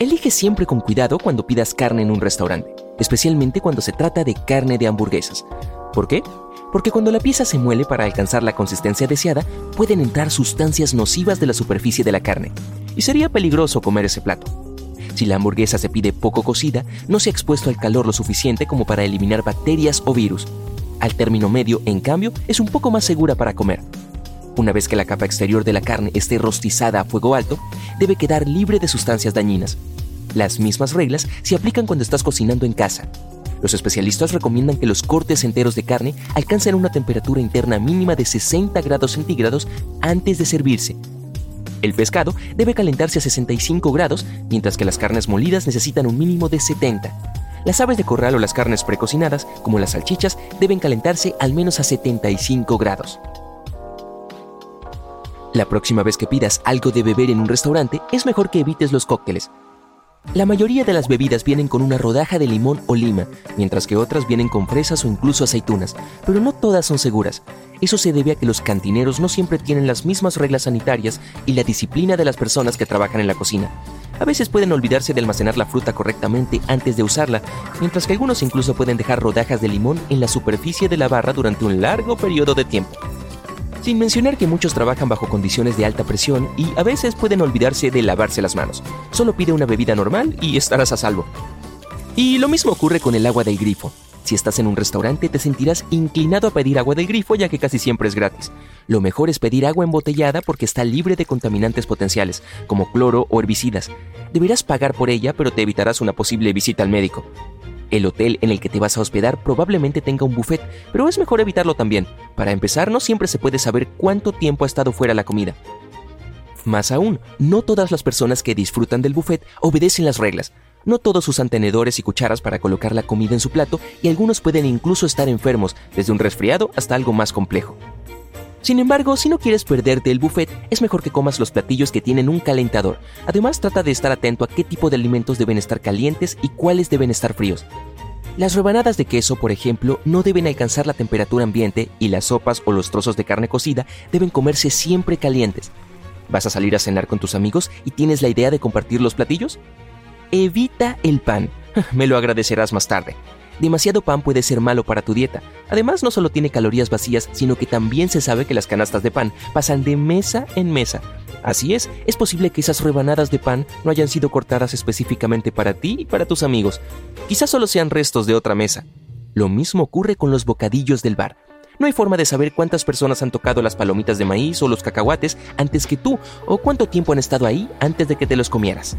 Elige siempre con cuidado cuando pidas carne en un restaurante, especialmente cuando se trata de carne de hamburguesas. ¿Por qué? Porque cuando la pieza se muele para alcanzar la consistencia deseada, pueden entrar sustancias nocivas de la superficie de la carne, y sería peligroso comer ese plato. Si la hamburguesa se pide poco cocida, no se ha expuesto al calor lo suficiente como para eliminar bacterias o virus. Al término medio, en cambio, es un poco más segura para comer. Una vez que la capa exterior de la carne esté rostizada a fuego alto, debe quedar libre de sustancias dañinas. Las mismas reglas se aplican cuando estás cocinando en casa. Los especialistas recomiendan que los cortes enteros de carne alcancen una temperatura interna mínima de 60 grados centígrados antes de servirse. El pescado debe calentarse a 65 grados, mientras que las carnes molidas necesitan un mínimo de 70. Las aves de corral o las carnes precocinadas, como las salchichas, deben calentarse al menos a 75 grados. La próxima vez que pidas algo de beber en un restaurante, es mejor que evites los cócteles. La mayoría de las bebidas vienen con una rodaja de limón o lima, mientras que otras vienen con fresas o incluso aceitunas, pero no todas son seguras. Eso se debe a que los cantineros no siempre tienen las mismas reglas sanitarias y la disciplina de las personas que trabajan en la cocina. A veces pueden olvidarse de almacenar la fruta correctamente antes de usarla, mientras que algunos incluso pueden dejar rodajas de limón en la superficie de la barra durante un largo periodo de tiempo. Sin mencionar que muchos trabajan bajo condiciones de alta presión y a veces pueden olvidarse de lavarse las manos. Solo pide una bebida normal y estarás a salvo. Y lo mismo ocurre con el agua del grifo. Si estás en un restaurante te sentirás inclinado a pedir agua del grifo ya que casi siempre es gratis. Lo mejor es pedir agua embotellada porque está libre de contaminantes potenciales, como cloro o herbicidas. Deberás pagar por ella pero te evitarás una posible visita al médico. El hotel en el que te vas a hospedar probablemente tenga un buffet, pero es mejor evitarlo también. Para empezar, no siempre se puede saber cuánto tiempo ha estado fuera la comida. Más aún, no todas las personas que disfrutan del buffet obedecen las reglas. No todos usan tenedores y cucharas para colocar la comida en su plato y algunos pueden incluso estar enfermos, desde un resfriado hasta algo más complejo. Sin embargo, si no quieres perderte el buffet, es mejor que comas los platillos que tienen un calentador. Además, trata de estar atento a qué tipo de alimentos deben estar calientes y cuáles deben estar fríos. Las rebanadas de queso, por ejemplo, no deben alcanzar la temperatura ambiente y las sopas o los trozos de carne cocida deben comerse siempre calientes. ¿Vas a salir a cenar con tus amigos y tienes la idea de compartir los platillos? Evita el pan. Me lo agradecerás más tarde. Demasiado pan puede ser malo para tu dieta. Además, no solo tiene calorías vacías, sino que también se sabe que las canastas de pan pasan de mesa en mesa. Así es, es posible que esas rebanadas de pan no hayan sido cortadas específicamente para ti y para tus amigos. Quizás solo sean restos de otra mesa. Lo mismo ocurre con los bocadillos del bar. No hay forma de saber cuántas personas han tocado las palomitas de maíz o los cacahuates antes que tú, o cuánto tiempo han estado ahí antes de que te los comieras.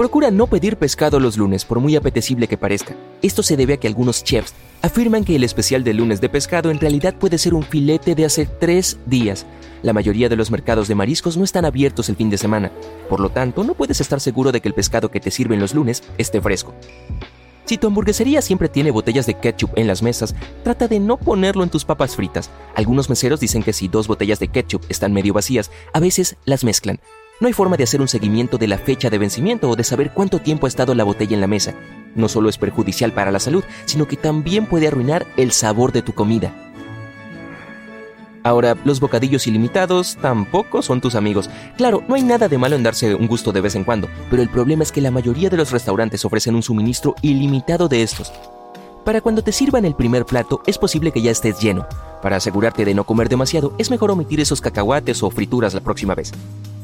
Procura no pedir pescado los lunes, por muy apetecible que parezca. Esto se debe a que algunos chefs afirman que el especial de lunes de pescado en realidad puede ser un filete de hace tres días. La mayoría de los mercados de mariscos no están abiertos el fin de semana, por lo tanto no puedes estar seguro de que el pescado que te sirven los lunes esté fresco. Si tu hamburguesería siempre tiene botellas de ketchup en las mesas, trata de no ponerlo en tus papas fritas. Algunos meseros dicen que si dos botellas de ketchup están medio vacías, a veces las mezclan. No hay forma de hacer un seguimiento de la fecha de vencimiento o de saber cuánto tiempo ha estado la botella en la mesa. No solo es perjudicial para la salud, sino que también puede arruinar el sabor de tu comida. Ahora, los bocadillos ilimitados tampoco son tus amigos. Claro, no hay nada de malo en darse un gusto de vez en cuando, pero el problema es que la mayoría de los restaurantes ofrecen un suministro ilimitado de estos. Para cuando te sirvan el primer plato, es posible que ya estés lleno. Para asegurarte de no comer demasiado, es mejor omitir esos cacahuates o frituras la próxima vez.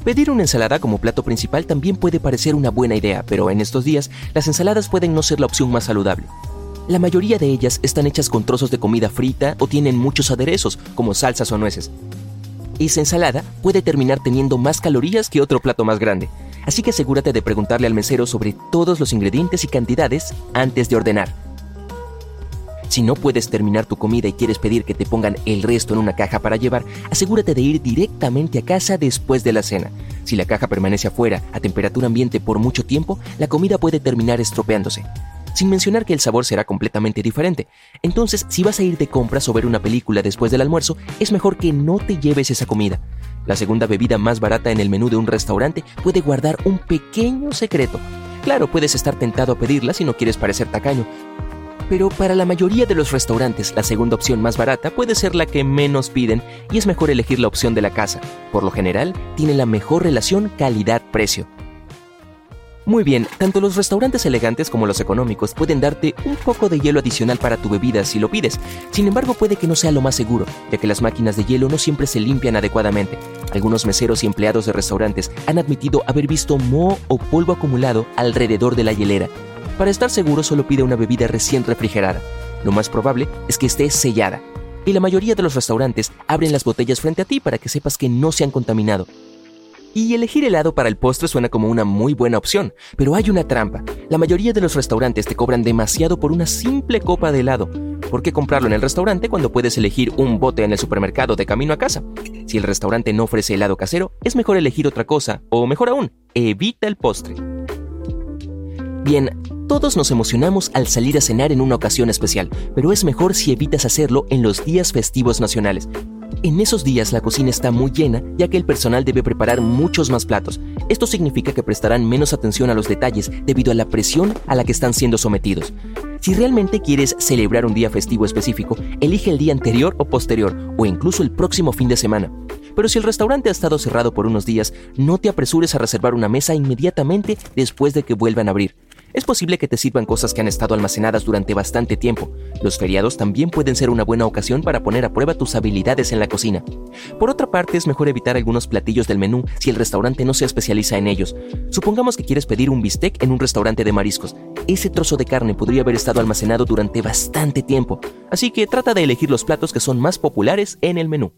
Pedir una ensalada como plato principal también puede parecer una buena idea, pero en estos días las ensaladas pueden no ser la opción más saludable. La mayoría de ellas están hechas con trozos de comida frita o tienen muchos aderezos, como salsas o nueces. Esa ensalada puede terminar teniendo más calorías que otro plato más grande, así que asegúrate de preguntarle al mesero sobre todos los ingredientes y cantidades antes de ordenar. Si no puedes terminar tu comida y quieres pedir que te pongan el resto en una caja para llevar, asegúrate de ir directamente a casa después de la cena. Si la caja permanece afuera a temperatura ambiente por mucho tiempo, la comida puede terminar estropeándose. Sin mencionar que el sabor será completamente diferente. Entonces, si vas a ir de compras o ver una película después del almuerzo, es mejor que no te lleves esa comida. La segunda bebida más barata en el menú de un restaurante puede guardar un pequeño secreto. Claro, puedes estar tentado a pedirla si no quieres parecer tacaño, pero para la mayoría de los restaurantes la segunda opción más barata puede ser la que menos piden y es mejor elegir la opción de la casa. Por lo general, tiene la mejor relación calidad-precio. Muy bien, tanto los restaurantes elegantes como los económicos pueden darte un poco de hielo adicional para tu bebida si lo pides. Sin embargo, puede que no sea lo más seguro, ya que las máquinas de hielo no siempre se limpian adecuadamente. Algunos meseros y empleados de restaurantes han admitido haber visto moho o polvo acumulado alrededor de la hielera, para estar seguro solo pide una bebida recién refrigerada. Lo más probable es que esté sellada. Y la mayoría de los restaurantes abren las botellas frente a ti para que sepas que no se han contaminado. Y elegir helado para el postre suena como una muy buena opción, pero hay una trampa. La mayoría de los restaurantes te cobran demasiado por una simple copa de helado. ¿Por qué comprarlo en el restaurante cuando puedes elegir un bote en el supermercado de camino a casa? Si el restaurante no ofrece helado casero, es mejor elegir otra cosa, o mejor aún, evita el postre. Bien, todos nos emocionamos al salir a cenar en una ocasión especial, pero es mejor si evitas hacerlo en los días festivos nacionales. En esos días la cocina está muy llena ya que el personal debe preparar muchos más platos. Esto significa que prestarán menos atención a los detalles debido a la presión a la que están siendo sometidos. Si realmente quieres celebrar un día festivo específico, elige el día anterior o posterior o incluso el próximo fin de semana. Pero si el restaurante ha estado cerrado por unos días, no te apresures a reservar una mesa inmediatamente después de que vuelvan a abrir es posible que te sirvan cosas que han estado almacenadas durante bastante tiempo. Los feriados también pueden ser una buena ocasión para poner a prueba tus habilidades en la cocina. Por otra parte, es mejor evitar algunos platillos del menú si el restaurante no se especializa en ellos. Supongamos que quieres pedir un bistec en un restaurante de mariscos. Ese trozo de carne podría haber estado almacenado durante bastante tiempo, así que trata de elegir los platos que son más populares en el menú.